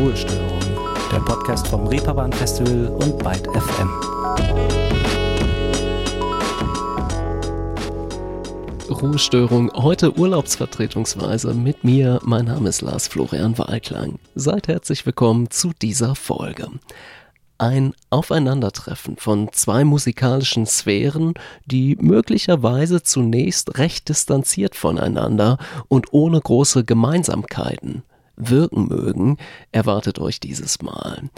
Ruhestörung, der Podcast vom Reeperbahn Festival und Byte FM. Ruhestörung, heute urlaubsvertretungsweise mit mir. Mein Name ist Lars Florian Wahlklang. Seid herzlich willkommen zu dieser Folge. Ein Aufeinandertreffen von zwei musikalischen Sphären, die möglicherweise zunächst recht distanziert voneinander und ohne große Gemeinsamkeiten wirken mögen, erwartet euch dieses Mal.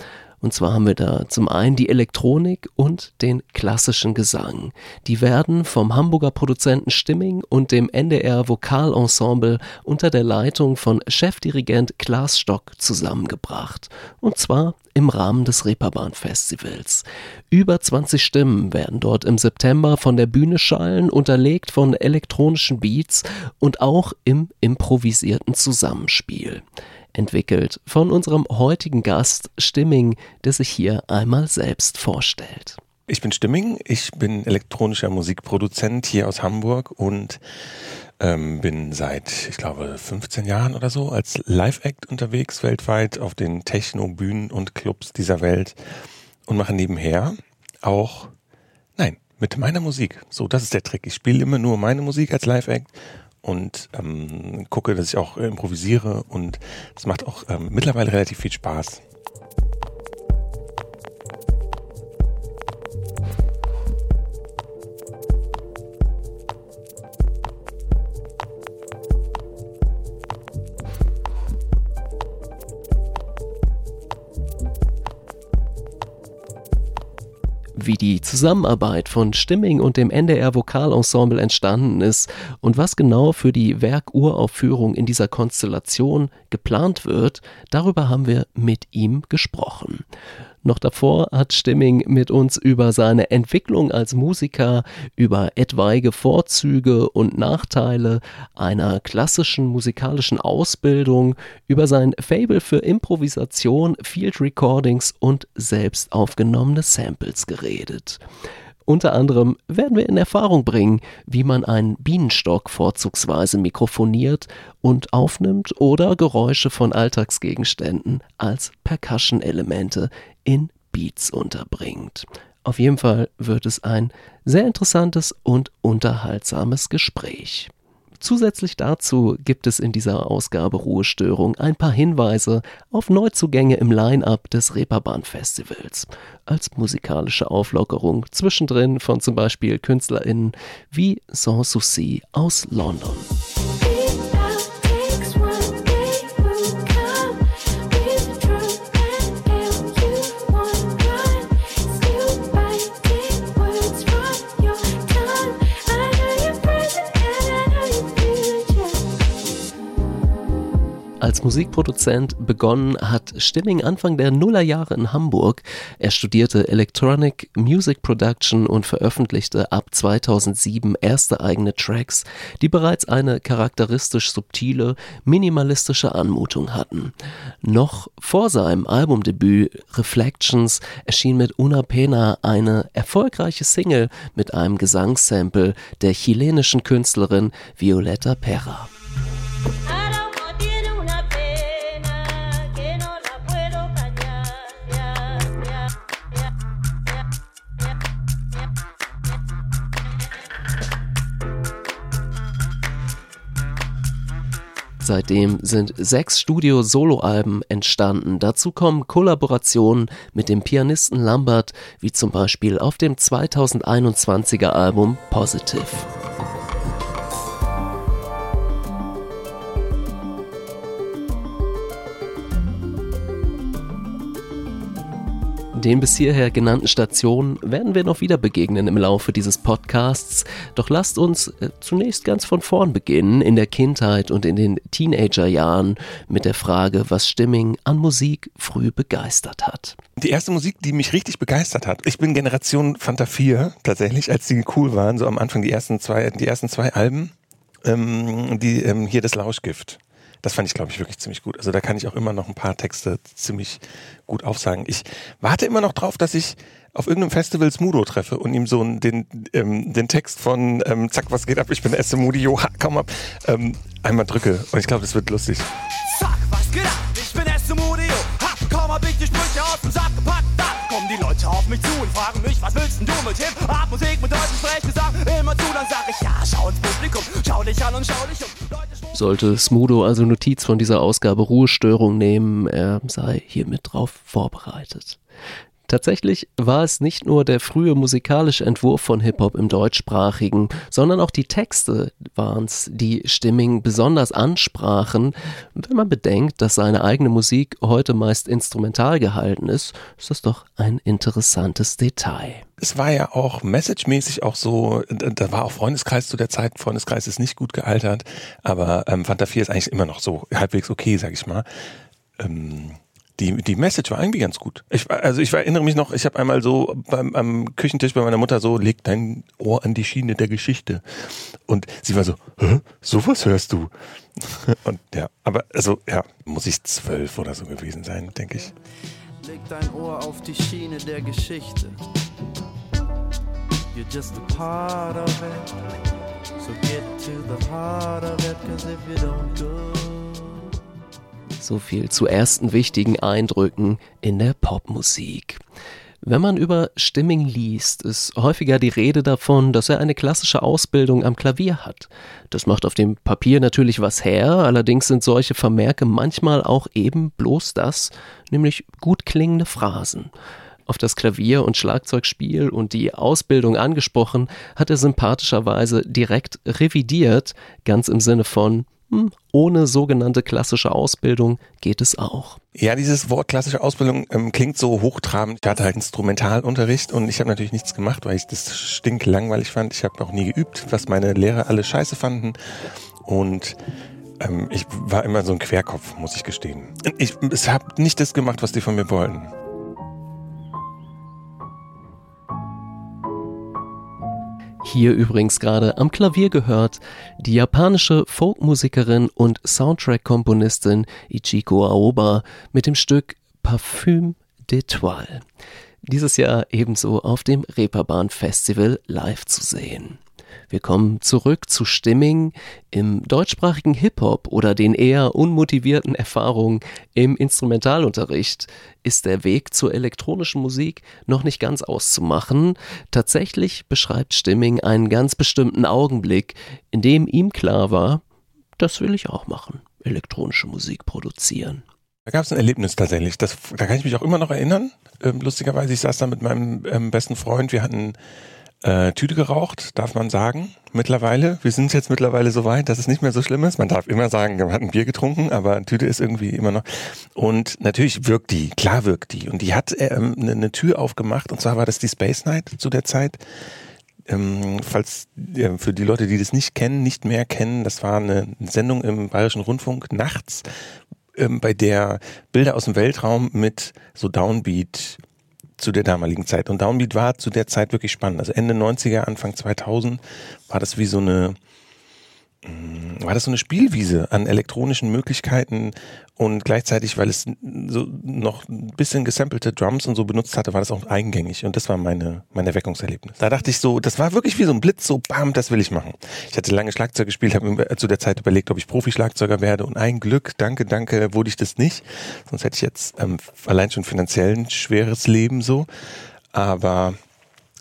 Und zwar haben wir da zum einen die Elektronik und den klassischen Gesang. Die werden vom Hamburger Produzenten Stimming und dem NDR Vokalensemble unter der Leitung von Chefdirigent Klaas Stock zusammengebracht. Und zwar im Rahmen des Reeperbahn Festivals. Über 20 Stimmen werden dort im September von der Bühne schallen, unterlegt von elektronischen Beats und auch im improvisierten Zusammenspiel entwickelt von unserem heutigen Gast Stimming, der sich hier einmal selbst vorstellt. Ich bin Stimming, ich bin elektronischer Musikproduzent hier aus Hamburg und ähm, bin seit, ich glaube, 15 Jahren oder so als Live-Act unterwegs weltweit auf den Techno-Bühnen und Clubs dieser Welt und mache nebenher auch, nein, mit meiner Musik. So, das ist der Trick. Ich spiele immer nur meine Musik als Live-Act und ähm, gucke, dass ich auch improvisiere und es macht auch ähm, mittlerweile relativ viel Spaß. Wie die Zusammenarbeit von Stimming und dem NDR Vokalensemble entstanden ist und was genau für die Werkuraufführung in dieser Konstellation geplant wird, darüber haben wir mit ihm gesprochen. Noch davor hat Stimming mit uns über seine Entwicklung als Musiker, über etwaige Vorzüge und Nachteile einer klassischen musikalischen Ausbildung, über sein Fable für Improvisation, Field Recordings und selbst aufgenommene Samples geredet. Unter anderem werden wir in Erfahrung bringen, wie man einen Bienenstock vorzugsweise mikrofoniert und aufnimmt oder Geräusche von Alltagsgegenständen als Percussion-Elemente in Beats unterbringt. Auf jeden Fall wird es ein sehr interessantes und unterhaltsames Gespräch. Zusätzlich dazu gibt es in dieser Ausgabe Ruhestörung ein paar Hinweise auf Neuzugänge im Line-up des Reeperbahn Festivals. Als musikalische Auflockerung zwischendrin von zum Beispiel KünstlerInnen wie Sans Souci aus London. Als Musikproduzent begonnen hat Stimming Anfang der Nullerjahre in Hamburg. Er studierte Electronic Music Production und veröffentlichte ab 2007 erste eigene Tracks, die bereits eine charakteristisch subtile, minimalistische Anmutung hatten. Noch vor seinem Albumdebüt Reflections erschien mit Una Pena eine erfolgreiche Single mit einem Gesangssample der chilenischen Künstlerin Violeta Perra. Seitdem sind sechs Studio-Solo-Alben entstanden. Dazu kommen Kollaborationen mit dem Pianisten Lambert, wie zum Beispiel auf dem 2021er Album Positive. Den bis hierher genannten Stationen werden wir noch wieder begegnen im Laufe dieses Podcasts. Doch lasst uns äh, zunächst ganz von vorn beginnen, in der Kindheit und in den Teenagerjahren, mit der Frage, was Stimming an Musik früh begeistert hat. Die erste Musik, die mich richtig begeistert hat, ich bin Generation Fanta 4 tatsächlich, als die cool waren, so am Anfang die ersten zwei, die ersten zwei Alben, ähm, die ähm, hier das Lauschgift. Das fand ich, glaube ich, wirklich ziemlich gut. Also da kann ich auch immer noch ein paar Texte ziemlich gut aufsagen. Ich warte immer noch drauf, dass ich auf irgendeinem Festival Smudo treffe und ihm so den, ähm, den Text von ähm, Zack, was geht ab, ich bin Esse Moody, Joha, komm ab, ähm, einmal drücke. Und ich glaube, das wird lustig. Zack, was geht ab, ich bin Esse Moody, ha, komm ab, ich die Sprüche aus dem Sack gepackt, da kommen die Leute auf mich zu und fragen mich, was willst denn du mit Hip-Hop, Musik, mit deutschen Sprechgesang, immer zu, dann sag ich, ja, schau ins Publikum, schau dich an und schau dich um. Sollte Smudo also Notiz von dieser Ausgabe Ruhestörung nehmen, er sei hiermit drauf vorbereitet. Tatsächlich war es nicht nur der frühe musikalische Entwurf von Hip-Hop im deutschsprachigen, sondern auch die Texte waren es, die Stimming besonders ansprachen. Wenn man bedenkt, dass seine eigene Musik heute meist instrumental gehalten ist, ist das doch ein interessantes Detail. Es war ja auch messagemäßig auch so, da war auch Freundeskreis zu der Zeit, Freundeskreis ist nicht gut gealtert, aber ähm, Fanta 4 ist eigentlich immer noch so halbwegs okay, sag ich mal. Ähm, die, die Message war irgendwie ganz gut. Ich, also ich erinnere mich noch, ich habe einmal so beim, am Küchentisch bei meiner Mutter so, leg dein Ohr an die Schiene der Geschichte. Und sie war so, Hä? sowas hörst du? Und ja, aber also ja, muss ich zwölf oder so gewesen sein, denke ich. Leg dein Ohr auf die Schiene der Geschichte. You're just a part of it. So get to the heart of it, cause if you don't go so viel zu ersten wichtigen Eindrücken in der Popmusik. Wenn man über Stimming liest, ist häufiger die Rede davon, dass er eine klassische Ausbildung am Klavier hat. Das macht auf dem Papier natürlich was her, allerdings sind solche Vermerke manchmal auch eben bloß das, nämlich gut klingende Phrasen. Auf das Klavier- und Schlagzeugspiel und die Ausbildung angesprochen, hat er sympathischerweise direkt revidiert, ganz im Sinne von, hm, ohne sogenannte klassische Ausbildung geht es auch. Ja, dieses Wort klassische Ausbildung ähm, klingt so hochtrabend. Ich hatte halt Instrumentalunterricht und ich habe natürlich nichts gemacht, weil ich das stinklangweilig fand. Ich habe auch nie geübt, was meine Lehrer alle scheiße fanden. Und ähm, ich war immer so ein Querkopf, muss ich gestehen. Ich habe nicht das gemacht, was die von mir wollten. Hier übrigens gerade am Klavier gehört die japanische Folkmusikerin und Soundtrack-Komponistin Ichiko Aoba mit dem Stück Parfum d'Etoile. Dieses Jahr ebenso auf dem Reeperbahn Festival live zu sehen. Wir kommen zurück zu Stimming im deutschsprachigen Hip-Hop oder den eher unmotivierten Erfahrungen im Instrumentalunterricht ist der Weg zur elektronischen Musik noch nicht ganz auszumachen. Tatsächlich beschreibt Stimming einen ganz bestimmten Augenblick, in dem ihm klar war, das will ich auch machen, elektronische Musik produzieren. Da gab es ein Erlebnis tatsächlich. Das, da kann ich mich auch immer noch erinnern. Ähm, lustigerweise, ich saß da mit meinem ähm, besten Freund. Wir hatten äh, Tüte geraucht, darf man sagen, mittlerweile. Wir sind jetzt mittlerweile so weit, dass es nicht mehr so schlimm ist. Man darf immer sagen, man hat ein Bier getrunken, aber Tüte ist irgendwie immer noch. Und natürlich wirkt die, klar wirkt die. Und die hat ähm, eine, eine Tür aufgemacht, und zwar war das die Space Night zu der Zeit. Ähm, falls ja, für die Leute, die das nicht kennen, nicht mehr kennen, das war eine Sendung im Bayerischen Rundfunk nachts, ähm, bei der Bilder aus dem Weltraum mit so Downbeat zu der damaligen Zeit. Und Downbeat war zu der Zeit wirklich spannend. Also Ende 90er, Anfang 2000 war das wie so eine, mm, war das so eine Spielwiese an elektronischen Möglichkeiten und gleichzeitig, weil es so noch ein bisschen gesampelte Drums und so benutzt hatte, war das auch eingängig und das war meine, mein Erweckungserlebnis. Da dachte ich so, das war wirklich wie so ein Blitz, so bam, das will ich machen. Ich hatte lange Schlagzeug gespielt, habe mir zu der Zeit überlegt, ob ich Profi-Schlagzeuger werde und ein Glück, danke, danke, wurde ich das nicht. Sonst hätte ich jetzt ähm, allein schon finanziell ein schweres Leben so. Aber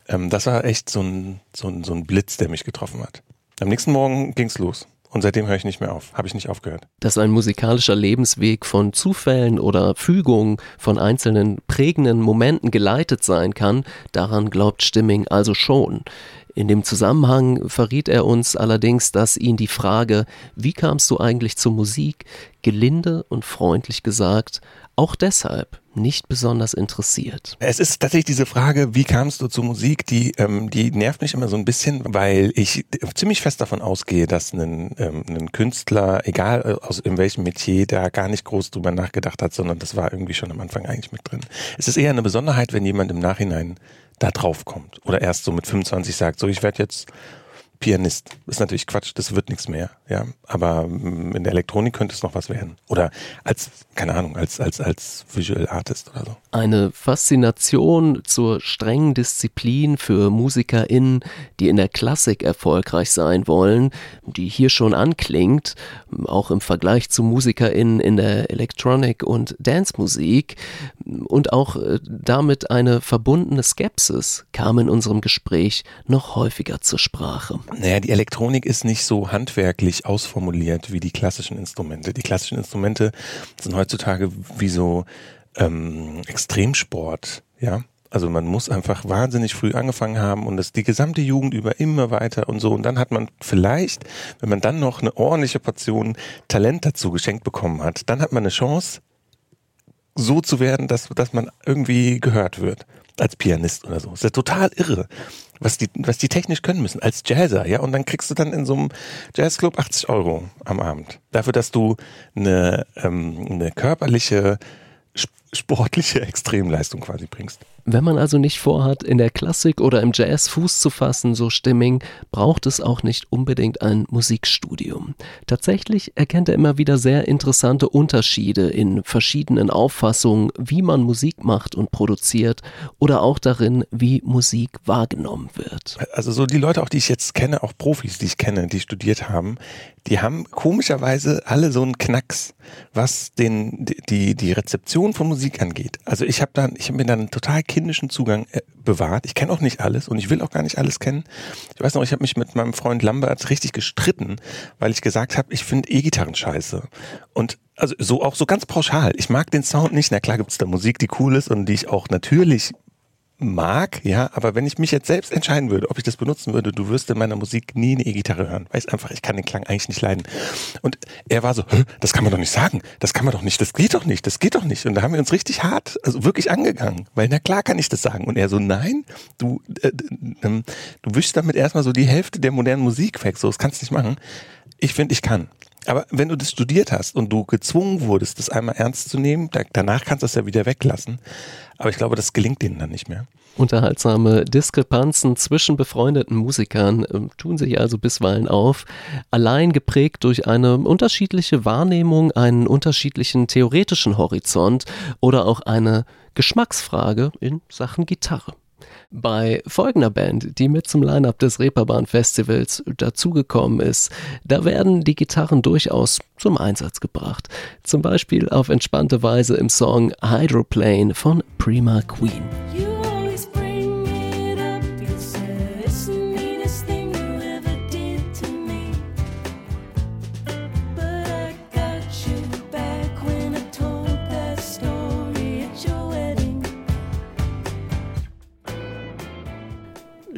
ähm, das war echt so ein, so, ein, so ein Blitz, der mich getroffen hat. Am nächsten Morgen ging's los. Und seitdem höre ich nicht mehr auf, habe ich nicht aufgehört. Dass ein musikalischer Lebensweg von Zufällen oder Fügungen, von einzelnen prägenden Momenten geleitet sein kann, daran glaubt Stimming also schon. In dem Zusammenhang verriet er uns allerdings, dass ihn die Frage, wie kamst du eigentlich zur Musik, gelinde und freundlich gesagt, auch deshalb nicht besonders interessiert. Es ist tatsächlich diese Frage, wie kamst du zur Musik, die, ähm, die nervt mich immer so ein bisschen, weil ich ziemlich fest davon ausgehe, dass ein, ähm, ein Künstler, egal äh, aus in welchem Metier, da gar nicht groß drüber nachgedacht hat, sondern das war irgendwie schon am Anfang eigentlich mit drin. Es ist eher eine Besonderheit, wenn jemand im Nachhinein da drauf kommt oder erst so mit 25 sagt, so ich werde jetzt Pianist. ist natürlich Quatsch, das wird nichts mehr. Ja. Aber mm, in der Elektronik könnte es noch was werden. Oder als, keine Ahnung, als, als, als Visual Artist oder so. Eine Faszination zur strengen Disziplin für MusikerInnen, die in der Klassik erfolgreich sein wollen, die hier schon anklingt, auch im Vergleich zu MusikerInnen in der Electronic- und Dance-Musik und auch äh, damit eine verbundene Skepsis kam in unserem Gespräch noch häufiger zur Sprache. Naja, die Elektronik ist nicht so handwerklich ausformuliert wie die klassischen Instrumente. Die klassischen Instrumente sind heutzutage wie so ähm, Extremsport, ja. Also man muss einfach wahnsinnig früh angefangen haben und das die gesamte Jugend über immer weiter und so. Und dann hat man vielleicht, wenn man dann noch eine ordentliche Portion Talent dazu geschenkt bekommen hat, dann hat man eine Chance, so zu werden, dass, dass man irgendwie gehört wird als Pianist oder so. Ist ja total irre, was die, was die technisch können müssen als Jazzer, ja. Und dann kriegst du dann in so einem Jazzclub 80 Euro am Abend dafür, dass du eine, ähm, eine körperliche, sportliche Extremleistung quasi bringst. Wenn man also nicht vorhat, in der Klassik oder im Jazz Fuß zu fassen, so Stimming, braucht es auch nicht unbedingt ein Musikstudium. Tatsächlich erkennt er immer wieder sehr interessante Unterschiede in verschiedenen Auffassungen, wie man Musik macht und produziert oder auch darin, wie Musik wahrgenommen wird. Also so die Leute, auch die ich jetzt kenne, auch Profis, die ich kenne, die studiert haben, die haben komischerweise alle so einen Knacks, was den die die Rezeption von Musik angeht. Also ich habe dann ich habe mir dann total kindischen Zugang äh, bewahrt. Ich kenne auch nicht alles und ich will auch gar nicht alles kennen. Ich weiß noch, ich habe mich mit meinem Freund Lambert richtig gestritten, weil ich gesagt habe, ich finde E-Gitarren scheiße. Und also so auch so ganz pauschal. Ich mag den Sound nicht. Na klar gibt's da Musik, die cool ist und die ich auch natürlich mag, ja, aber wenn ich mich jetzt selbst entscheiden würde, ob ich das benutzen würde, du wirst in meiner Musik nie eine E-Gitarre hören. Weiß einfach, ich kann den Klang eigentlich nicht leiden. Und er war so, das kann man doch nicht sagen, das kann man doch nicht, das geht doch nicht, das geht doch nicht. Und da haben wir uns richtig hart, also wirklich angegangen, weil na klar kann ich das sagen. Und er so, nein, du, äh, äh, du wischst damit erstmal so die Hälfte der modernen Musik weg, so, das kannst du nicht machen. Ich finde, ich kann. Aber wenn du das studiert hast und du gezwungen wurdest, das einmal ernst zu nehmen, da, danach kannst du das ja wieder weglassen. Aber ich glaube, das gelingt denen dann nicht mehr. Unterhaltsame Diskrepanzen zwischen befreundeten Musikern äh, tun sich also bisweilen auf, allein geprägt durch eine unterschiedliche Wahrnehmung, einen unterschiedlichen theoretischen Horizont oder auch eine Geschmacksfrage in Sachen Gitarre. Bei folgender Band, die mit zum Line-Up des Reeperbahn Festivals dazugekommen ist, da werden die Gitarren durchaus zum Einsatz gebracht. Zum Beispiel auf entspannte Weise im Song Hydroplane von Prima Queen.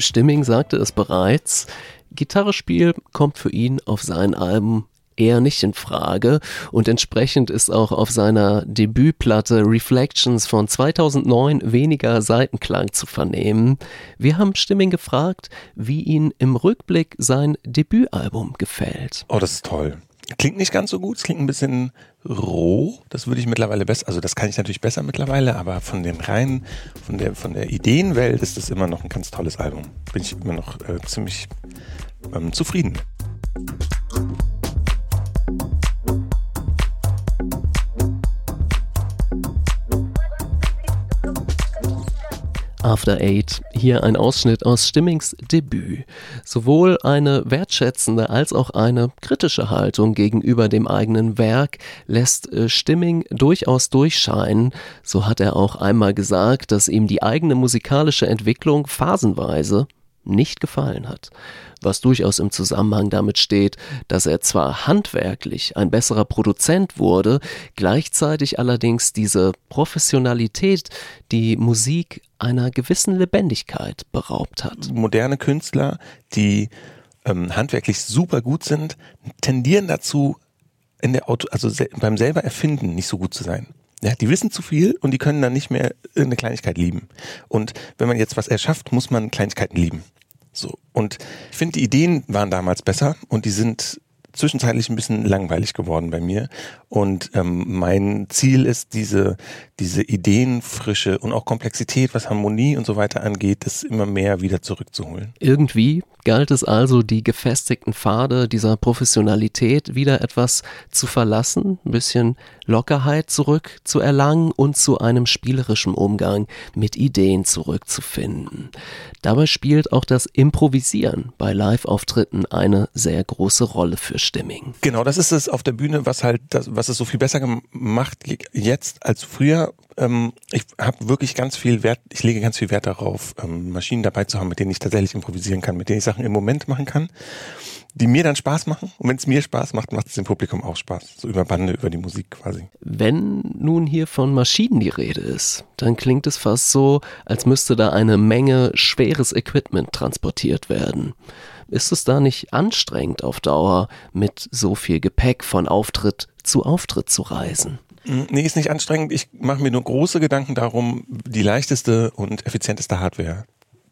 Stimming sagte es bereits, Gitarrespiel kommt für ihn auf sein Album eher nicht in Frage und entsprechend ist auch auf seiner Debütplatte Reflections von 2009 weniger Seitenklang zu vernehmen. Wir haben Stimming gefragt, wie ihn im Rückblick sein Debütalbum gefällt. Oh, das ist toll. Klingt nicht ganz so gut, es klingt ein bisschen roh. Das würde ich mittlerweile besser, also das kann ich natürlich besser mittlerweile, aber von den reinen, von der, von der Ideenwelt ist das immer noch ein ganz tolles Album. Bin ich immer noch äh, ziemlich ähm, zufrieden. After Eight. Hier ein Ausschnitt aus Stimmings Debüt. Sowohl eine wertschätzende als auch eine kritische Haltung gegenüber dem eigenen Werk lässt äh, Stimming durchaus durchscheinen. So hat er auch einmal gesagt, dass ihm die eigene musikalische Entwicklung phasenweise nicht gefallen hat, was durchaus im Zusammenhang damit steht, dass er zwar handwerklich ein besserer Produzent wurde, gleichzeitig allerdings diese Professionalität die Musik einer gewissen Lebendigkeit beraubt hat. Moderne Künstler, die ähm, handwerklich super gut sind, tendieren dazu, in der Auto, also beim selber Erfinden nicht so gut zu sein. Ja, die wissen zu viel und die können dann nicht mehr irgendeine Kleinigkeit lieben. Und wenn man jetzt was erschafft, muss man Kleinigkeiten lieben. So. Und ich finde, die Ideen waren damals besser und die sind zwischenzeitlich ein bisschen langweilig geworden bei mir. Und ähm, mein Ziel ist, diese, diese Ideenfrische und auch Komplexität, was Harmonie und so weiter angeht, das immer mehr wieder zurückzuholen. Irgendwie galt es also, die gefestigten Pfade dieser Professionalität wieder etwas zu verlassen, ein bisschen Lockerheit zurückzuerlangen und zu einem spielerischen Umgang mit Ideen zurückzufinden. Dabei spielt auch das Improvisieren bei Live-Auftritten eine sehr große Rolle für Stimming. Genau, das ist es auf der Bühne, was halt, das, was es so viel besser gemacht jetzt als früher. Ähm, ich habe wirklich ganz viel Wert, ich lege ganz viel Wert darauf, ähm, Maschinen dabei zu haben, mit denen ich tatsächlich improvisieren kann, mit denen ich Sachen im Moment machen kann, die mir dann Spaß machen. Und wenn es mir Spaß macht, macht es dem Publikum auch Spaß. So über Bande, über die Musik quasi. Wenn nun hier von Maschinen die Rede ist, dann klingt es fast so, als müsste da eine Menge schweres Equipment transportiert werden. Ist es da nicht anstrengend auf Dauer, mit so viel Gepäck von Auftritt zu Auftritt zu reisen? Nee, ist nicht anstrengend. Ich mache mir nur große Gedanken darum, die leichteste und effizienteste Hardware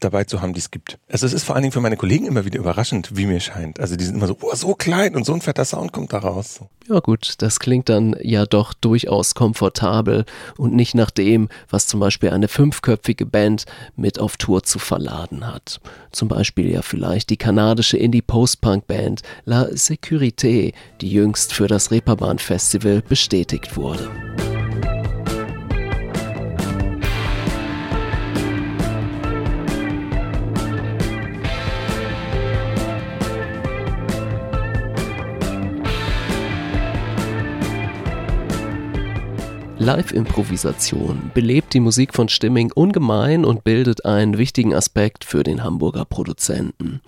dabei zu haben, die es gibt. Also es ist vor allen Dingen für meine Kollegen immer wieder überraschend, wie mir scheint. Also die sind immer so, oh, so klein und so ein fetter Sound kommt da raus. Ja gut, das klingt dann ja doch durchaus komfortabel und nicht nach dem, was zum Beispiel eine fünfköpfige Band mit auf Tour zu verladen hat. Zum Beispiel ja vielleicht die kanadische Indie-Post-Punk-Band La Sécurité, die jüngst für das Reeperbahn Festival bestätigt wurde. Live-Improvisation belebt die Musik von Stimming ungemein und bildet einen wichtigen Aspekt für den Hamburger Produzenten.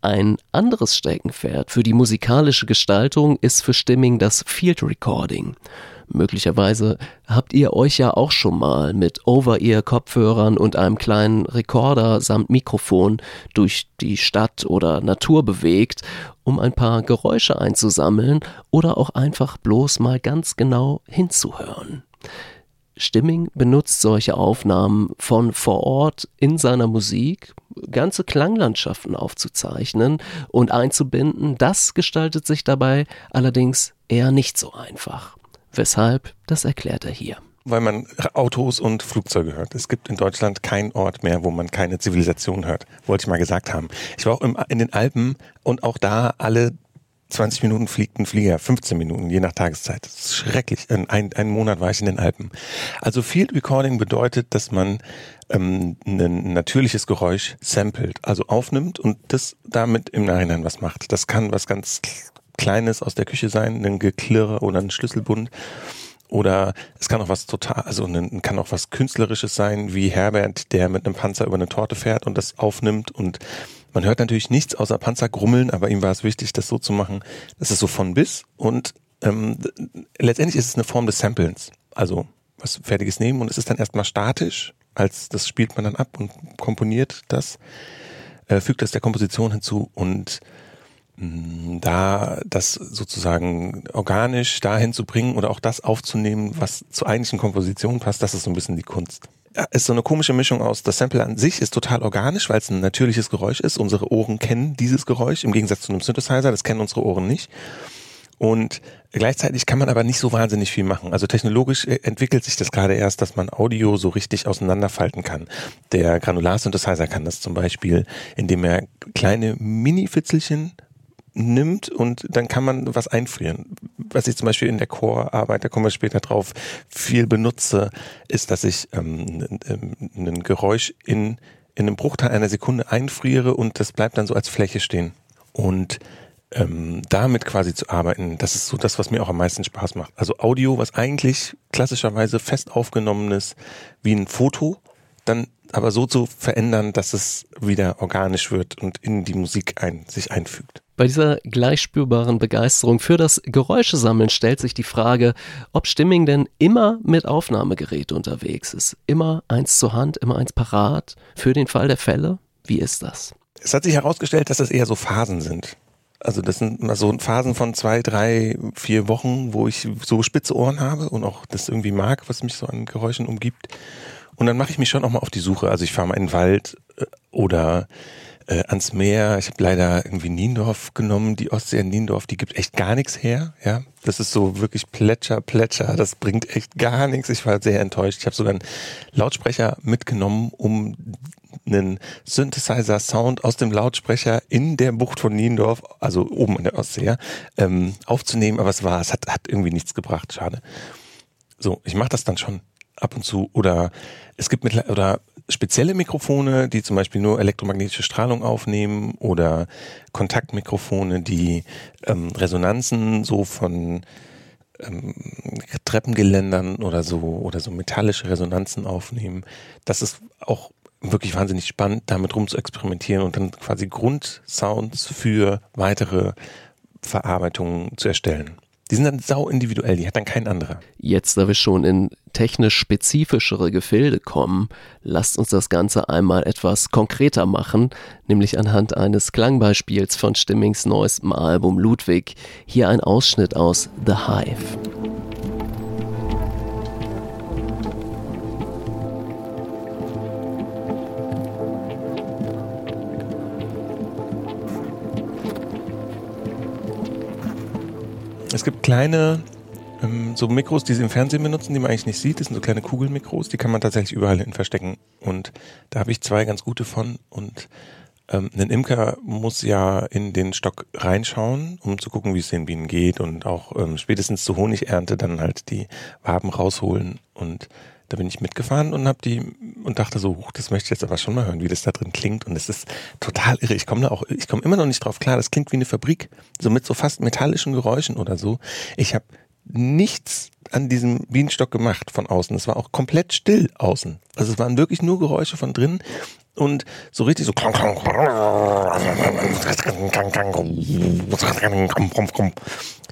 Ein anderes Steckenpferd für die musikalische Gestaltung ist für Stimming das Field Recording. Möglicherweise habt ihr euch ja auch schon mal mit Over-Ear-Kopfhörern und einem kleinen Rekorder samt Mikrofon durch die Stadt oder Natur bewegt, um ein paar Geräusche einzusammeln oder auch einfach bloß mal ganz genau hinzuhören. Stimming benutzt solche Aufnahmen von vor Ort in seiner Musik, ganze Klanglandschaften aufzuzeichnen und einzubinden. Das gestaltet sich dabei allerdings eher nicht so einfach. Weshalb, das erklärt er hier. Weil man Autos und Flugzeuge hört. Es gibt in Deutschland keinen Ort mehr, wo man keine Zivilisation hört. Wollte ich mal gesagt haben. Ich war auch in den Alpen und auch da alle 20 Minuten fliegt ein Flieger, 15 Minuten, je nach Tageszeit. Das ist schrecklich. Ein, einen Monat war ich in den Alpen. Also Field Recording bedeutet, dass man ähm, ein natürliches Geräusch samplet, also aufnimmt und das damit im Nachhinein was macht. Das kann was ganz Kleines aus der Küche sein, ein Geklirre oder ein Schlüsselbund. Oder es kann auch was total, also ein, kann auch was Künstlerisches sein, wie Herbert, der mit einem Panzer über eine Torte fährt und das aufnimmt und man hört natürlich nichts außer Panzer grummeln, aber ihm war es wichtig, das so zu machen, dass es so von bis und ähm, letztendlich ist es eine Form des Samplens. Also was Fertiges nehmen und es ist dann erstmal statisch, als das spielt man dann ab und komponiert das, äh, fügt das der Komposition hinzu und mh, mm, da das sozusagen organisch dahin zu bringen oder auch das aufzunehmen, was zur eigentlichen Komposition passt, das ist so ein bisschen die Kunst ist so eine komische Mischung aus, das Sample an sich ist total organisch, weil es ein natürliches Geräusch ist. Unsere Ohren kennen dieses Geräusch im Gegensatz zu einem Synthesizer, das kennen unsere Ohren nicht. Und gleichzeitig kann man aber nicht so wahnsinnig viel machen. Also technologisch äh, entwickelt sich das gerade erst, dass man Audio so richtig auseinanderfalten kann. Der Granular-Synthesizer kann das zum Beispiel, indem er kleine Mini-Fitzelchen nimmt und dann kann man was einfrieren. Was ich zum Beispiel in der Core-Arbeit, da kommen wir später drauf, viel benutze, ist, dass ich ähm, ein Geräusch in, in einem Bruchteil einer Sekunde einfriere und das bleibt dann so als Fläche stehen. Und ähm, damit quasi zu arbeiten, das ist so das, was mir auch am meisten Spaß macht. Also Audio, was eigentlich klassischerweise fest aufgenommenes wie ein Foto, dann aber so zu verändern, dass es wieder organisch wird und in die Musik ein, sich einfügt. Bei dieser gleich spürbaren Begeisterung für das Geräuschesammeln stellt sich die Frage, ob Stimming denn immer mit Aufnahmegerät unterwegs ist. Immer eins zur Hand, immer eins parat für den Fall der Fälle. Wie ist das? Es hat sich herausgestellt, dass das eher so Phasen sind. Also das sind mal so Phasen von zwei, drei, vier Wochen, wo ich so spitze Ohren habe und auch das irgendwie mag, was mich so an Geräuschen umgibt. Und dann mache ich mich schon auch mal auf die Suche. Also ich fahre mal in den Wald äh, oder äh, ans Meer. Ich habe leider irgendwie Niendorf genommen. Die Ostsee in Niendorf, die gibt echt gar nichts her. Ja, das ist so wirklich Plätscher, Plätscher. Das bringt echt gar nichts. Ich war sehr enttäuscht. Ich habe sogar einen Lautsprecher mitgenommen, um einen Synthesizer-Sound aus dem Lautsprecher in der Bucht von Niendorf, also oben in der Ostsee, ähm, aufzunehmen. Aber es war, es hat, hat irgendwie nichts gebracht. Schade. So, ich mache das dann schon ab und zu oder es gibt mit, oder spezielle Mikrofone, die zum Beispiel nur elektromagnetische Strahlung aufnehmen oder Kontaktmikrofone, die ähm, Resonanzen so von ähm, Treppengeländern oder so oder so metallische Resonanzen aufnehmen. Das ist auch wirklich wahnsinnig spannend, damit rum zu experimentieren und dann quasi Grundsounds für weitere Verarbeitungen zu erstellen. Die sind dann sau individuell, die hat dann kein anderer. Jetzt, da wir schon in technisch spezifischere Gefilde kommen, lasst uns das Ganze einmal etwas konkreter machen, nämlich anhand eines Klangbeispiels von Stimmings neuestem Album Ludwig. Hier ein Ausschnitt aus The Hive. Es gibt kleine ähm, so Mikros, die sie im Fernsehen benutzen, die man eigentlich nicht sieht. Das sind so kleine Kugelmikros, die kann man tatsächlich überall hin verstecken. Und da habe ich zwei ganz gute von. Und ähm, ein Imker muss ja in den Stock reinschauen, um zu gucken, wie es den Bienen geht und auch ähm, spätestens zur Honigernte dann halt die Waben rausholen und da bin ich mitgefahren und habe die und dachte so, huch, das möchte ich jetzt aber schon mal hören, wie das da drin klingt. Und es ist total irre. Ich komme da auch, ich komme immer noch nicht drauf klar. Das klingt wie eine Fabrik, so mit so fast metallischen Geräuschen oder so. Ich habe nichts an diesem Bienenstock gemacht von außen. Es war auch komplett still außen. Also es waren wirklich nur Geräusche von drin und so richtig so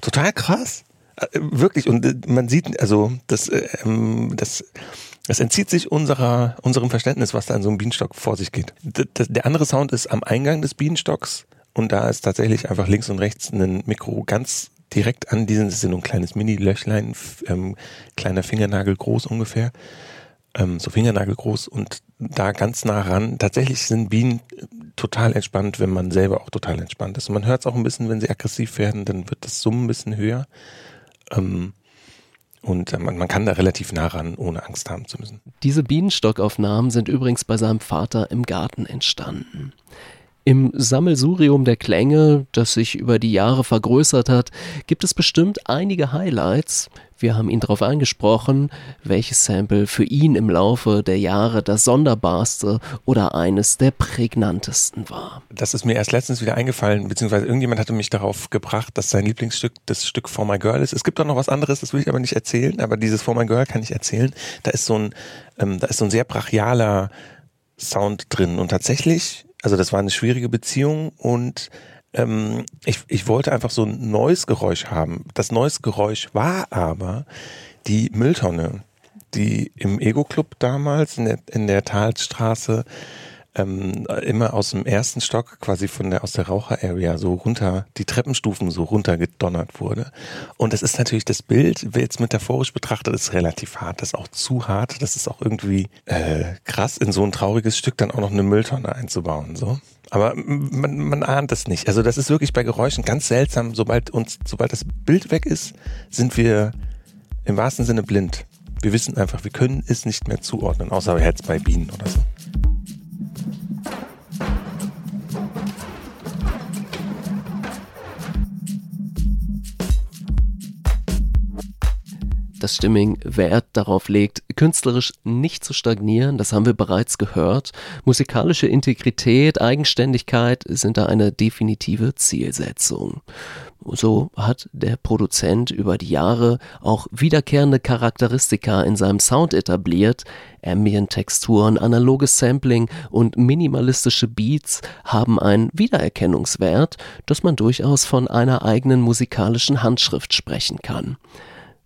total krass. Äh, wirklich, und äh, man sieht, also das, äh, ähm, das, das entzieht sich unserer, unserem Verständnis, was da in so einem Bienenstock vor sich geht. Der andere Sound ist am Eingang des Bienenstocks und da ist tatsächlich einfach links und rechts ein Mikro ganz direkt an diesen, ist so ein kleines Mini-Löchlein, ähm, kleiner Fingernagel groß ungefähr, ähm, so Fingernagel groß und da ganz nah ran. Tatsächlich sind Bienen total entspannt, wenn man selber auch total entspannt ist. Und man hört es auch ein bisschen, wenn sie aggressiv werden, dann wird das Summen ein bisschen höher. Ähm, und äh, man, man, kann da relativ nah ran, ohne Angst haben zu müssen. Diese Bienenstockaufnahmen sind übrigens bei seinem Vater im Garten entstanden. Im Sammelsurium der Klänge, das sich über die Jahre vergrößert hat, gibt es bestimmt einige Highlights. Wir haben ihn darauf angesprochen, welches Sample für ihn im Laufe der Jahre das sonderbarste oder eines der prägnantesten war. Das ist mir erst letztens wieder eingefallen, beziehungsweise irgendjemand hatte mich darauf gebracht, dass sein Lieblingsstück das Stück For My Girl ist. Es gibt auch noch was anderes, das will ich aber nicht erzählen, aber dieses For My Girl kann ich erzählen. Da ist so ein, ähm, da ist so ein sehr brachialer Sound drin und tatsächlich, also das war eine schwierige Beziehung und ähm, ich, ich wollte einfach so ein neues Geräusch haben. Das neues Geräusch war aber die Mülltonne, die im Ego-Club damals in der, in der Talstraße ähm, immer aus dem ersten Stock, quasi von der aus der Raucher-Area so runter, die Treppenstufen so runtergedonnert wurde. Und das ist natürlich das Bild, jetzt metaphorisch betrachtet, ist relativ hart. Das ist auch zu hart. Das ist auch irgendwie äh, krass, in so ein trauriges Stück dann auch noch eine Mülltonne einzubauen. So. Aber man, man ahnt es nicht. Also das ist wirklich bei Geräuschen ganz seltsam. Sobald uns, sobald das Bild weg ist, sind wir im wahrsten Sinne blind. Wir wissen einfach, wir können es nicht mehr zuordnen, außer jetzt bei Bienen oder so. Dass Stimming Wert darauf legt, künstlerisch nicht zu stagnieren, das haben wir bereits gehört. Musikalische Integrität, Eigenständigkeit sind da eine definitive Zielsetzung. So hat der Produzent über die Jahre auch wiederkehrende Charakteristika in seinem Sound etabliert. Ambient-Texturen, analoges Sampling und minimalistische Beats haben einen Wiedererkennungswert, dass man durchaus von einer eigenen musikalischen Handschrift sprechen kann.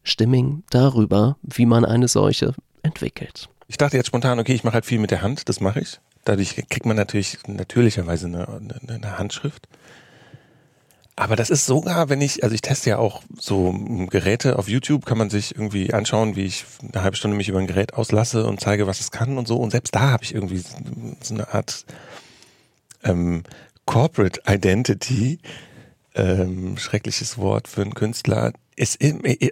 Stimming darüber, wie man eine solche entwickelt. Ich dachte jetzt spontan, okay, ich mache halt viel mit der Hand, das mache ich. Dadurch kriegt man natürlich natürlicherweise eine, eine, eine Handschrift. Aber das ist sogar, wenn ich, also ich teste ja auch so Geräte auf YouTube, kann man sich irgendwie anschauen, wie ich eine halbe Stunde mich über ein Gerät auslasse und zeige, was es kann und so. Und selbst da habe ich irgendwie so eine Art ähm, Corporate Identity, ähm, schreckliches Wort für einen Künstler. Ist,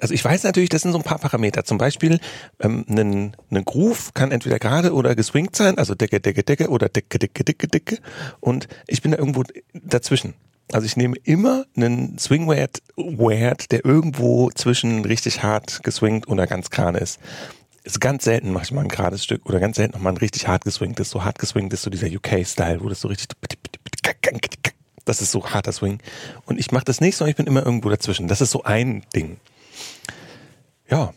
also ich weiß natürlich, das sind so ein paar Parameter. Zum Beispiel ähm, ein, ein Groove kann entweder gerade oder geswingt sein, also Decke, Decke, Decke oder Decke, Decke, Decke, Decke. Und ich bin da irgendwo dazwischen. Also ich nehme immer einen Swing Wert, Wert, der irgendwo zwischen richtig hart geswingt oder ganz gerade ist. Ist ganz selten mache ich mal ein gerades Stück oder ganz selten noch mal ein richtig hart geswingt ist. So hart geswingt ist so dieser UK-Style, wo das so richtig das ist so harter Swing. Und ich mache das nicht, sondern ich bin immer irgendwo dazwischen. Das ist so ein Ding. Ja,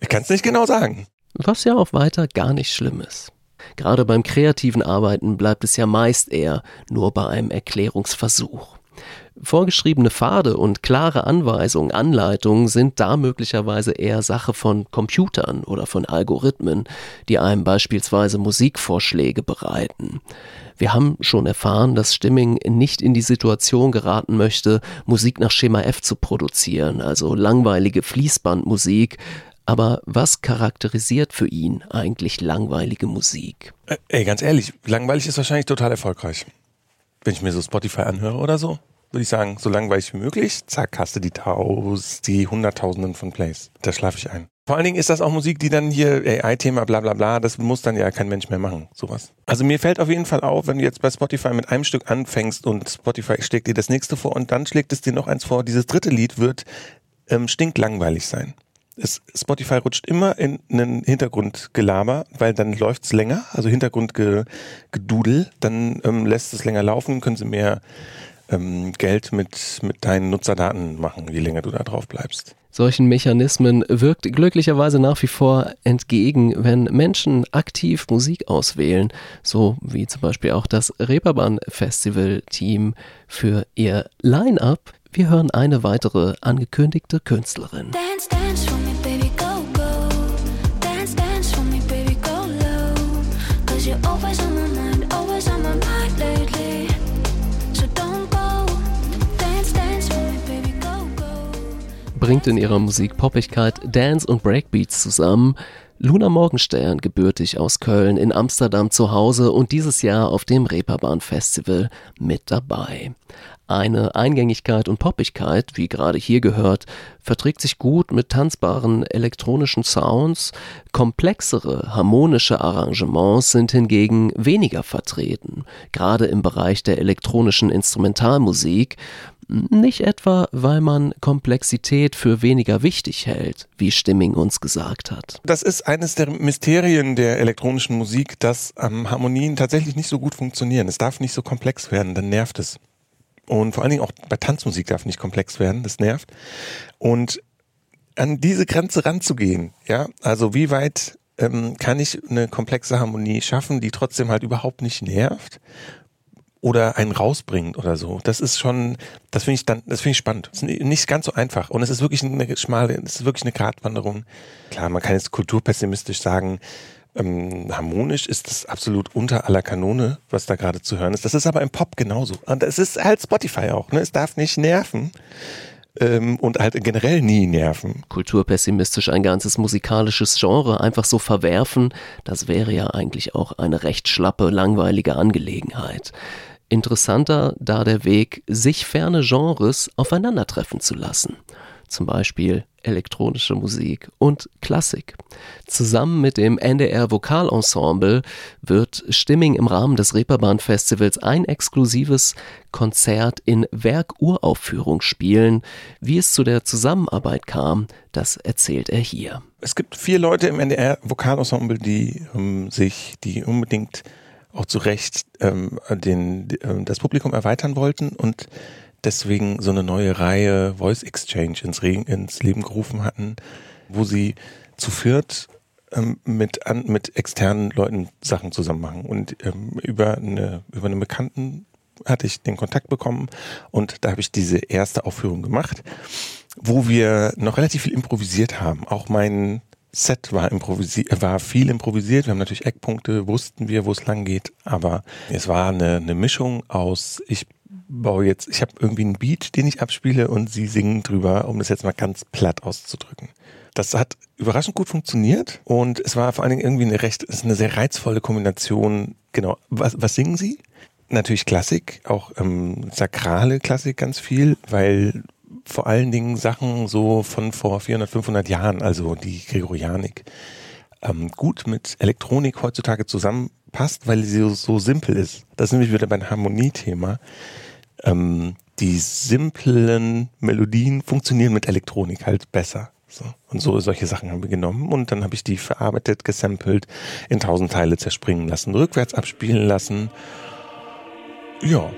ich kann es nicht genau sagen. Was ja auch weiter gar nicht schlimm ist. Gerade beim kreativen Arbeiten bleibt es ja meist eher nur bei einem Erklärungsversuch. Vorgeschriebene Pfade und klare Anweisungen, Anleitungen sind da möglicherweise eher Sache von Computern oder von Algorithmen, die einem beispielsweise Musikvorschläge bereiten. Wir haben schon erfahren, dass Stimming nicht in die Situation geraten möchte, Musik nach Schema F zu produzieren, also langweilige Fließbandmusik. Aber was charakterisiert für ihn eigentlich langweilige Musik? Äh, ey, ganz ehrlich, langweilig ist wahrscheinlich total erfolgreich. Wenn ich mir so Spotify anhöre oder so, würde ich sagen, so langweilig wie möglich, zack, hast du die Taus, die Hunderttausenden von Plays. Da schlafe ich ein. Vor allen Dingen ist das auch Musik, die dann hier AI-Thema, bla bla bla, das muss dann ja kein Mensch mehr machen, sowas. Also mir fällt auf jeden Fall auf, wenn du jetzt bei Spotify mit einem Stück anfängst und Spotify schlägt dir das nächste vor und dann schlägt es dir noch eins vor, dieses dritte Lied wird ähm, stinklangweilig sein. Es, Spotify rutscht immer in einen Hintergrundgelaber, weil dann läuft's länger, also Hintergrundgedudel, dann ähm, lässt es länger laufen, können sie mehr ähm, Geld mit, mit deinen Nutzerdaten machen, je länger du da drauf bleibst. Solchen Mechanismen wirkt glücklicherweise nach wie vor entgegen, wenn Menschen aktiv Musik auswählen, so wie zum Beispiel auch das Reeperbahn Festival Team für ihr Line-up. Wir hören eine weitere angekündigte Künstlerin. Dance, dance bringt in ihrer Musik Poppigkeit, Dance und Breakbeats zusammen. Luna Morgenstern, gebürtig aus Köln, in Amsterdam zu Hause und dieses Jahr auf dem Reeperbahn Festival mit dabei. Eine Eingängigkeit und Poppigkeit, wie gerade hier gehört, verträgt sich gut mit tanzbaren elektronischen Sounds. Komplexere, harmonische Arrangements sind hingegen weniger vertreten, gerade im Bereich der elektronischen Instrumentalmusik, nicht etwa, weil man Komplexität für weniger wichtig hält, wie Stimming uns gesagt hat. Das ist eines der Mysterien der elektronischen Musik, dass ähm, Harmonien tatsächlich nicht so gut funktionieren. Es darf nicht so komplex werden, dann nervt es. Und vor allen Dingen auch bei Tanzmusik darf nicht komplex werden, das nervt. Und an diese Grenze ranzugehen, ja, also wie weit ähm, kann ich eine komplexe Harmonie schaffen, die trotzdem halt überhaupt nicht nervt oder einen rausbringt oder so. Das ist schon, das finde ich dann, das finde ich spannend. Das ist nicht ganz so einfach. Und es ist wirklich eine schmale, es ist wirklich eine Gratwanderung. Klar, man kann jetzt kulturpessimistisch sagen, ähm, harmonisch ist das absolut unter aller Kanone, was da gerade zu hören ist. Das ist aber im Pop genauso. Und es ist halt Spotify auch, ne? Es darf nicht nerven. Ähm, und halt generell nie nerven. Kulturpessimistisch ein ganzes musikalisches Genre einfach so verwerfen, das wäre ja eigentlich auch eine recht schlappe, langweilige Angelegenheit. Interessanter da der Weg, sich ferne Genres aufeinandertreffen zu lassen. Zum Beispiel elektronische Musik und Klassik. Zusammen mit dem NDR Vokalensemble wird Stimming im Rahmen des Reeperbahn Festivals ein exklusives Konzert in Werkuraufführung spielen. Wie es zu der Zusammenarbeit kam, das erzählt er hier. Es gibt vier Leute im NDR Vokalensemble, die um, sich, die unbedingt auch zu Recht ähm, den, äh, das Publikum erweitern wollten und deswegen so eine neue Reihe Voice Exchange ins, Re ins Leben gerufen hatten, wo sie zu viert ähm, mit, an, mit externen Leuten Sachen zusammen machen. Und ähm, über, eine, über einen Bekannten hatte ich den Kontakt bekommen und da habe ich diese erste Aufführung gemacht, wo wir noch relativ viel improvisiert haben. Auch mein Set war improvisiert, war viel improvisiert. Wir haben natürlich Eckpunkte, wussten wir, wo es lang geht, aber es war eine, eine Mischung aus, ich baue jetzt, ich habe irgendwie einen Beat, den ich abspiele und sie singen drüber, um das jetzt mal ganz platt auszudrücken. Das hat überraschend gut funktioniert und es war vor allen Dingen irgendwie eine recht, es ist eine sehr reizvolle Kombination. Genau, was, was singen sie? natürlich Klassik, auch ähm, sakrale Klassik ganz viel, weil vor allen Dingen Sachen so von vor 400, 500 Jahren, also die Gregorianik, ähm, gut mit Elektronik heutzutage zusammenpasst, weil sie so, so simpel ist. Das ist nämlich wieder beim Harmoniethema. Ähm, die simplen Melodien funktionieren mit Elektronik halt besser. So. Und so solche Sachen haben wir genommen und dann habe ich die verarbeitet, gesampelt, in tausend Teile zerspringen lassen, rückwärts abspielen lassen. Ja,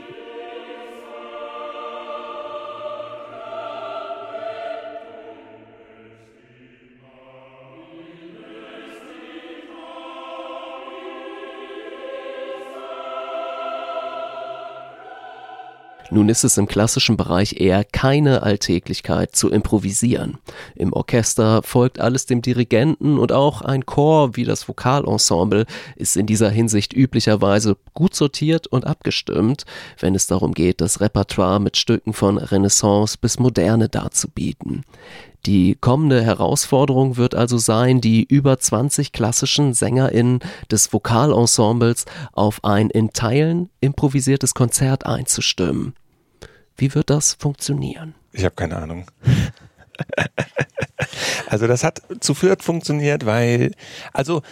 Nun ist es im klassischen Bereich eher keine Alltäglichkeit zu improvisieren. Im Orchester folgt alles dem Dirigenten und auch ein Chor wie das Vokalensemble ist in dieser Hinsicht üblicherweise gut sortiert und abgestimmt, wenn es darum geht, das Repertoire mit Stücken von Renaissance bis Moderne darzubieten. Die kommende Herausforderung wird also sein, die über 20 klassischen SängerInnen des Vokalensembles auf ein in Teilen improvisiertes Konzert einzustimmen. Wie wird das funktionieren? Ich habe keine Ahnung. also das hat zu viert funktioniert, weil, also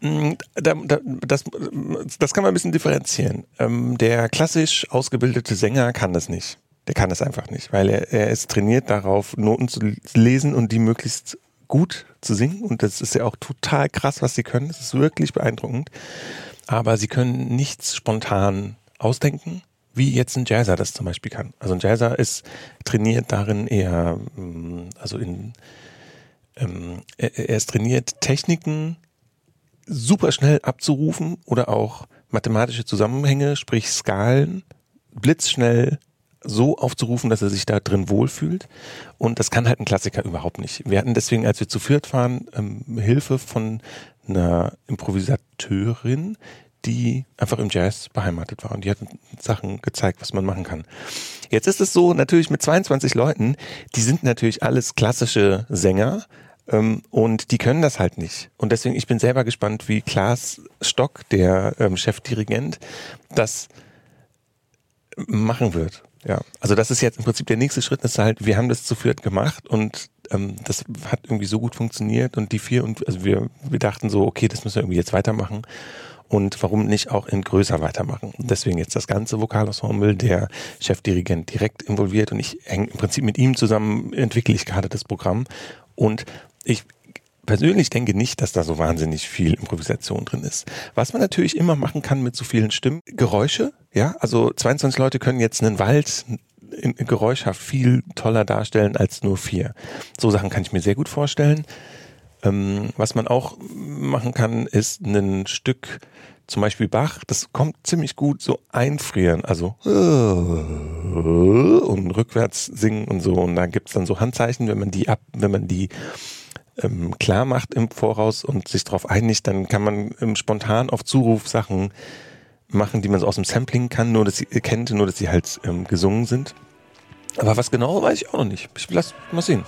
mm, das, das kann man ein bisschen differenzieren. Ähm, der klassisch ausgebildete Sänger kann das nicht. Der kann das einfach nicht, weil er, er ist trainiert darauf, Noten zu lesen und die möglichst gut zu singen. Und das ist ja auch total krass, was sie können. Das ist wirklich beeindruckend. Aber sie können nichts spontan ausdenken, wie jetzt ein Jazzer das zum Beispiel kann. Also ein Jazzer ist trainiert darin eher, mm, also in, ähm, er, ist trainiert, Techniken super schnell abzurufen oder auch mathematische Zusammenhänge, sprich Skalen, blitzschnell so aufzurufen, dass er sich da drin wohlfühlt. Und das kann halt ein Klassiker überhaupt nicht. Wir hatten deswegen, als wir zu viert waren, ähm, Hilfe von einer Improvisateurin, die einfach im Jazz beheimatet war. Und die hat Sachen gezeigt, was man machen kann. Jetzt ist es so, natürlich mit 22 Leuten, die sind natürlich alles klassische Sänger. Ähm, und die können das halt nicht. Und deswegen, ich bin selber gespannt, wie Klaas Stock, der ähm, Chefdirigent, das machen wird. Ja, also das ist jetzt im Prinzip der nächste Schritt, ist halt, wir haben das zu viert gemacht und ähm, das hat irgendwie so gut funktioniert und die vier und also wir, wir dachten so, okay, das müssen wir irgendwie jetzt weitermachen und warum nicht auch in größer weitermachen. Deswegen jetzt das ganze Vokalensemble, der Chefdirigent direkt involviert und ich hänge im Prinzip mit ihm zusammen, entwickle ich gerade das Programm und ich persönlich denke nicht, dass da so wahnsinnig viel Improvisation drin ist. Was man natürlich immer machen kann mit so vielen Stimmen, Geräusche, ja, also 22 Leute können jetzt einen Wald in, geräuschhaft viel toller darstellen als nur vier. So Sachen kann ich mir sehr gut vorstellen. Ähm, was man auch machen kann, ist ein Stück, zum Beispiel Bach, das kommt ziemlich gut so einfrieren, also und rückwärts singen und so. Und da gibt's dann so Handzeichen, wenn man die ab, wenn man die ähm, klar macht im Voraus und sich darauf einigt, dann kann man ähm, spontan auf Zuruf Sachen machen, die man so aus dem Sampling kann, nur dass sie kennt, nur dass sie halt ähm, gesungen sind. Aber was genau, weiß ich auch noch nicht. Ich lass mal sehen.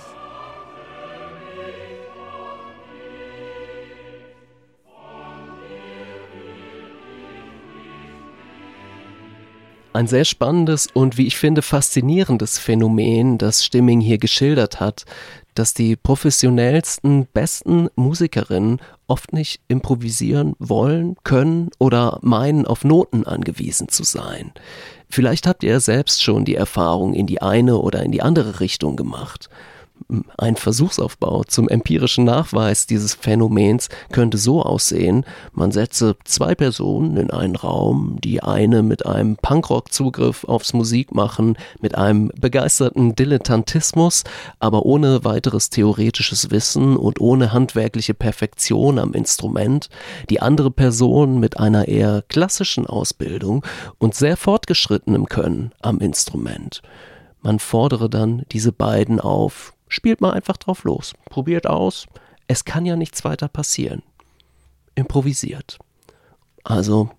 Ein sehr spannendes und wie ich finde faszinierendes Phänomen, das Stimming hier geschildert hat, dass die professionellsten, besten Musikerinnen oft nicht improvisieren wollen, können oder meinen, auf Noten angewiesen zu sein. Vielleicht habt ihr selbst schon die Erfahrung in die eine oder in die andere Richtung gemacht. Ein Versuchsaufbau zum empirischen Nachweis dieses Phänomens könnte so aussehen, man setze zwei Personen in einen Raum, die eine mit einem Punkrock-Zugriff aufs Musikmachen, mit einem begeisterten Dilettantismus, aber ohne weiteres theoretisches Wissen und ohne handwerkliche Perfektion am Instrument, die andere Person mit einer eher klassischen Ausbildung und sehr fortgeschrittenem Können am Instrument. Man fordere dann diese beiden auf, Spielt mal einfach drauf los. Probiert aus. Es kann ja nichts weiter passieren. Improvisiert. Also,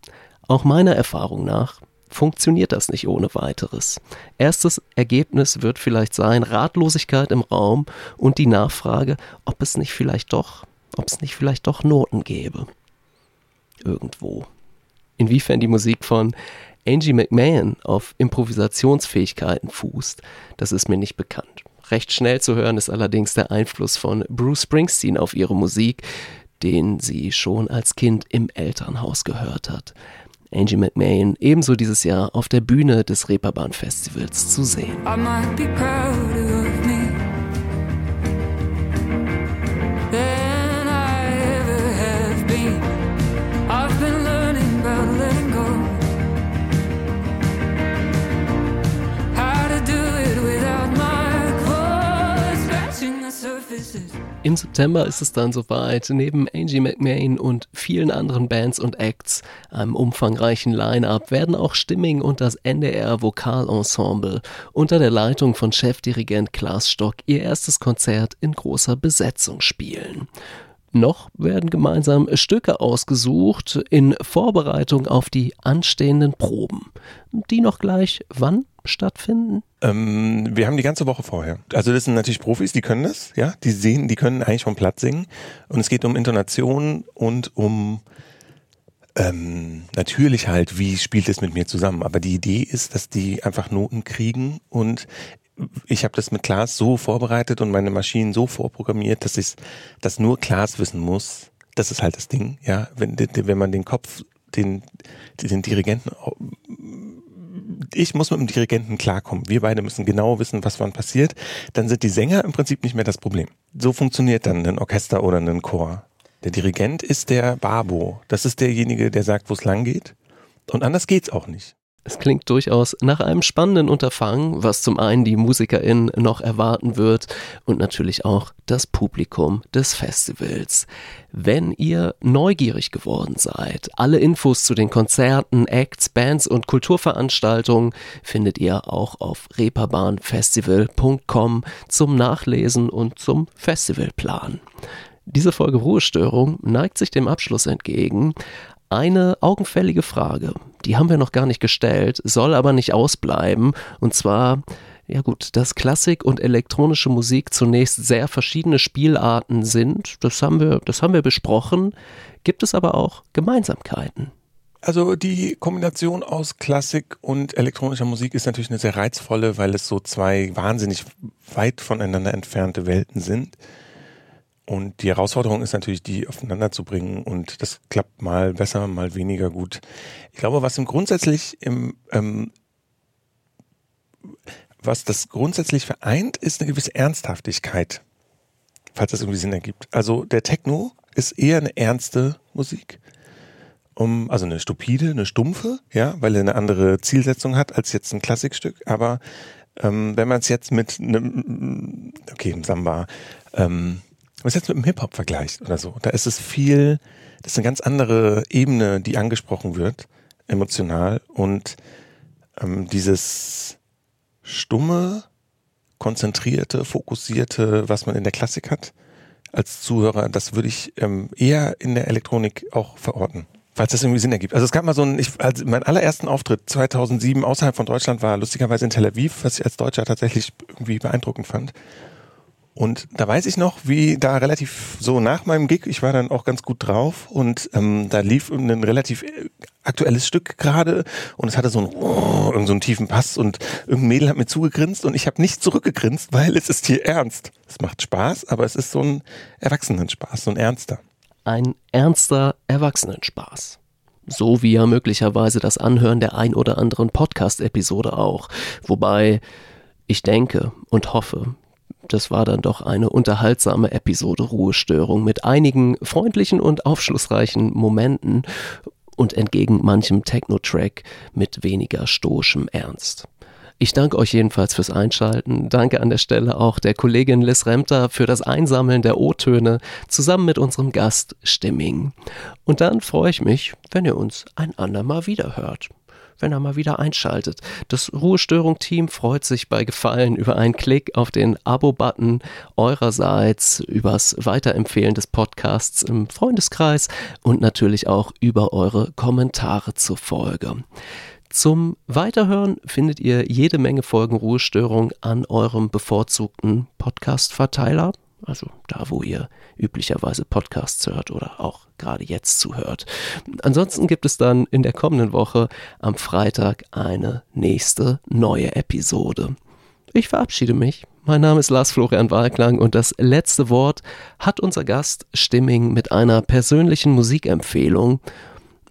auch meiner Erfahrung nach funktioniert das nicht ohne weiteres. Erstes Ergebnis wird vielleicht sein Ratlosigkeit im Raum und die Nachfrage, ob es nicht vielleicht doch, ob es nicht vielleicht doch Noten gäbe. Irgendwo. Inwiefern die Musik von Angie McMahon auf Improvisationsfähigkeiten fußt, das ist mir nicht bekannt. Recht schnell zu hören ist allerdings der Einfluss von Bruce Springsteen auf ihre Musik, den sie schon als Kind im Elternhaus gehört hat. Angie McMahon ebenso dieses Jahr auf der Bühne des Reeperbahn Festivals zu sehen. Im September ist es dann soweit. Neben Angie McMahon und vielen anderen Bands und Acts, einem umfangreichen Line-up, werden auch Stimming und das NDR Vokalensemble unter der Leitung von Chefdirigent Klaas Stock ihr erstes Konzert in großer Besetzung spielen. Noch werden gemeinsam Stücke ausgesucht in Vorbereitung auf die anstehenden Proben, die noch gleich wann stattfinden? Ähm, wir haben die ganze Woche vorher. Also das sind natürlich Profis, die können das, ja, die sehen, die können eigentlich vom Platz singen. Und es geht um Intonation und um ähm, natürlich halt, wie spielt es mit mir zusammen. Aber die Idee ist, dass die einfach Noten kriegen und ich habe das mit Klaas so vorbereitet und meine Maschinen so vorprogrammiert, dass ich das nur Klaas wissen muss. Das ist halt das Ding, ja. Wenn, wenn man den Kopf, den, den Dirigenten ich muss mit dem Dirigenten klarkommen. Wir beide müssen genau wissen, was wann passiert. Dann sind die Sänger im Prinzip nicht mehr das Problem. So funktioniert dann ein Orchester oder ein Chor. Der Dirigent ist der Babo. Das ist derjenige, der sagt, wo es lang geht. Und anders geht's auch nicht. Es klingt durchaus nach einem spannenden Unterfangen, was zum einen die Musikerin noch erwarten wird und natürlich auch das Publikum des Festivals. Wenn ihr neugierig geworden seid, alle Infos zu den Konzerten, Acts, Bands und Kulturveranstaltungen findet ihr auch auf reeperbahnfestival.com zum Nachlesen und zum Festivalplan. Diese Folge Ruhestörung neigt sich dem Abschluss entgegen eine augenfällige Frage. Die haben wir noch gar nicht gestellt, soll aber nicht ausbleiben. Und zwar, ja gut, dass Klassik und elektronische Musik zunächst sehr verschiedene Spielarten sind, das haben wir, das haben wir besprochen. Gibt es aber auch Gemeinsamkeiten? Also die Kombination aus Klassik und elektronischer Musik ist natürlich eine sehr reizvolle, weil es so zwei wahnsinnig weit voneinander entfernte Welten sind. Und die Herausforderung ist natürlich, die aufeinander zu bringen. Und das klappt mal besser, mal weniger gut. Ich glaube, was im grundsätzlich im, ähm, was das grundsätzlich vereint, ist eine gewisse Ernsthaftigkeit. Falls das irgendwie Sinn ergibt. Also der Techno ist eher eine ernste Musik. Um, also eine stupide, eine stumpfe, ja, weil er eine andere Zielsetzung hat als jetzt ein Klassikstück. Aber ähm, wenn man es jetzt mit einem, okay, im Samba, ähm, was jetzt mit dem Hip-Hop vergleicht oder so, da ist es viel, das ist eine ganz andere Ebene, die angesprochen wird, emotional. Und ähm, dieses stumme, konzentrierte, fokussierte, was man in der Klassik hat, als Zuhörer, das würde ich ähm, eher in der Elektronik auch verorten. Falls das irgendwie Sinn ergibt. Also es gab mal so ein, ich, also mein allerersten Auftritt 2007 außerhalb von Deutschland war lustigerweise in Tel Aviv, was ich als Deutscher tatsächlich irgendwie beeindruckend fand. Und da weiß ich noch, wie da relativ so nach meinem Gig, ich war dann auch ganz gut drauf und ähm, da lief ein relativ äh, aktuelles Stück gerade und es hatte so einen, oh, so einen tiefen Pass und irgendein Mädel hat mir zugegrinst und ich habe nicht zurückgegrinst, weil es ist hier ernst. Es macht Spaß, aber es ist so ein Erwachsenenspaß, so ein ernster. Ein ernster Erwachsenenspaß. So wie ja möglicherweise das Anhören der ein oder anderen Podcast-Episode auch. Wobei ich denke und hoffe, das war dann doch eine unterhaltsame Episode Ruhestörung mit einigen freundlichen und aufschlussreichen Momenten und entgegen manchem Techno-Track mit weniger stoischem Ernst. Ich danke euch jedenfalls fürs Einschalten. Danke an der Stelle auch der Kollegin Liz Remter für das Einsammeln der O-Töne zusammen mit unserem Gast Stimming. Und dann freue ich mich, wenn ihr uns ein andermal wieder hört wenn er mal wieder einschaltet. Das Ruhestörung-Team freut sich bei Gefallen über einen Klick auf den Abo-Button eurerseits, übers Weiterempfehlen des Podcasts im Freundeskreis und natürlich auch über eure Kommentare zur Folge. Zum Weiterhören findet ihr jede Menge Folgen Ruhestörung an eurem bevorzugten Podcast-Verteiler also da, wo ihr üblicherweise Podcasts hört oder auch gerade jetzt zuhört. Ansonsten gibt es dann in der kommenden Woche am Freitag eine nächste neue Episode. Ich verabschiede mich. Mein Name ist Lars Florian Wahlklang und das letzte Wort hat unser Gast Stimming mit einer persönlichen Musikempfehlung.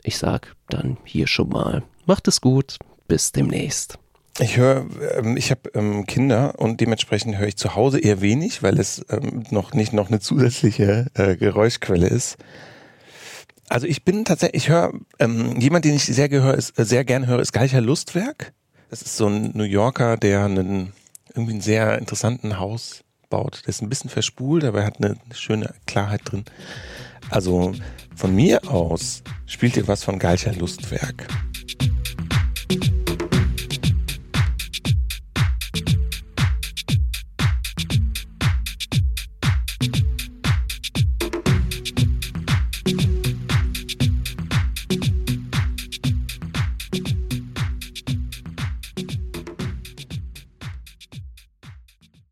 Ich sag dann hier schon mal, macht es gut, bis demnächst. Ich höre, ähm, ich habe ähm, Kinder und dementsprechend höre ich zu Hause eher wenig, weil es ähm, noch nicht noch eine zusätzliche äh, Geräuschquelle ist. Also ich bin tatsächlich, ich höre, ähm, jemand, den ich sehr, gehör, ist, äh, sehr gerne höre, ist Gleicher Lustwerk. Das ist so ein New Yorker, der einen irgendwie einen sehr interessanten Haus baut. Der ist ein bisschen verspult, aber er hat eine schöne Klarheit drin. Also von mir aus spielt ihr was von Gleicher Lustwerk.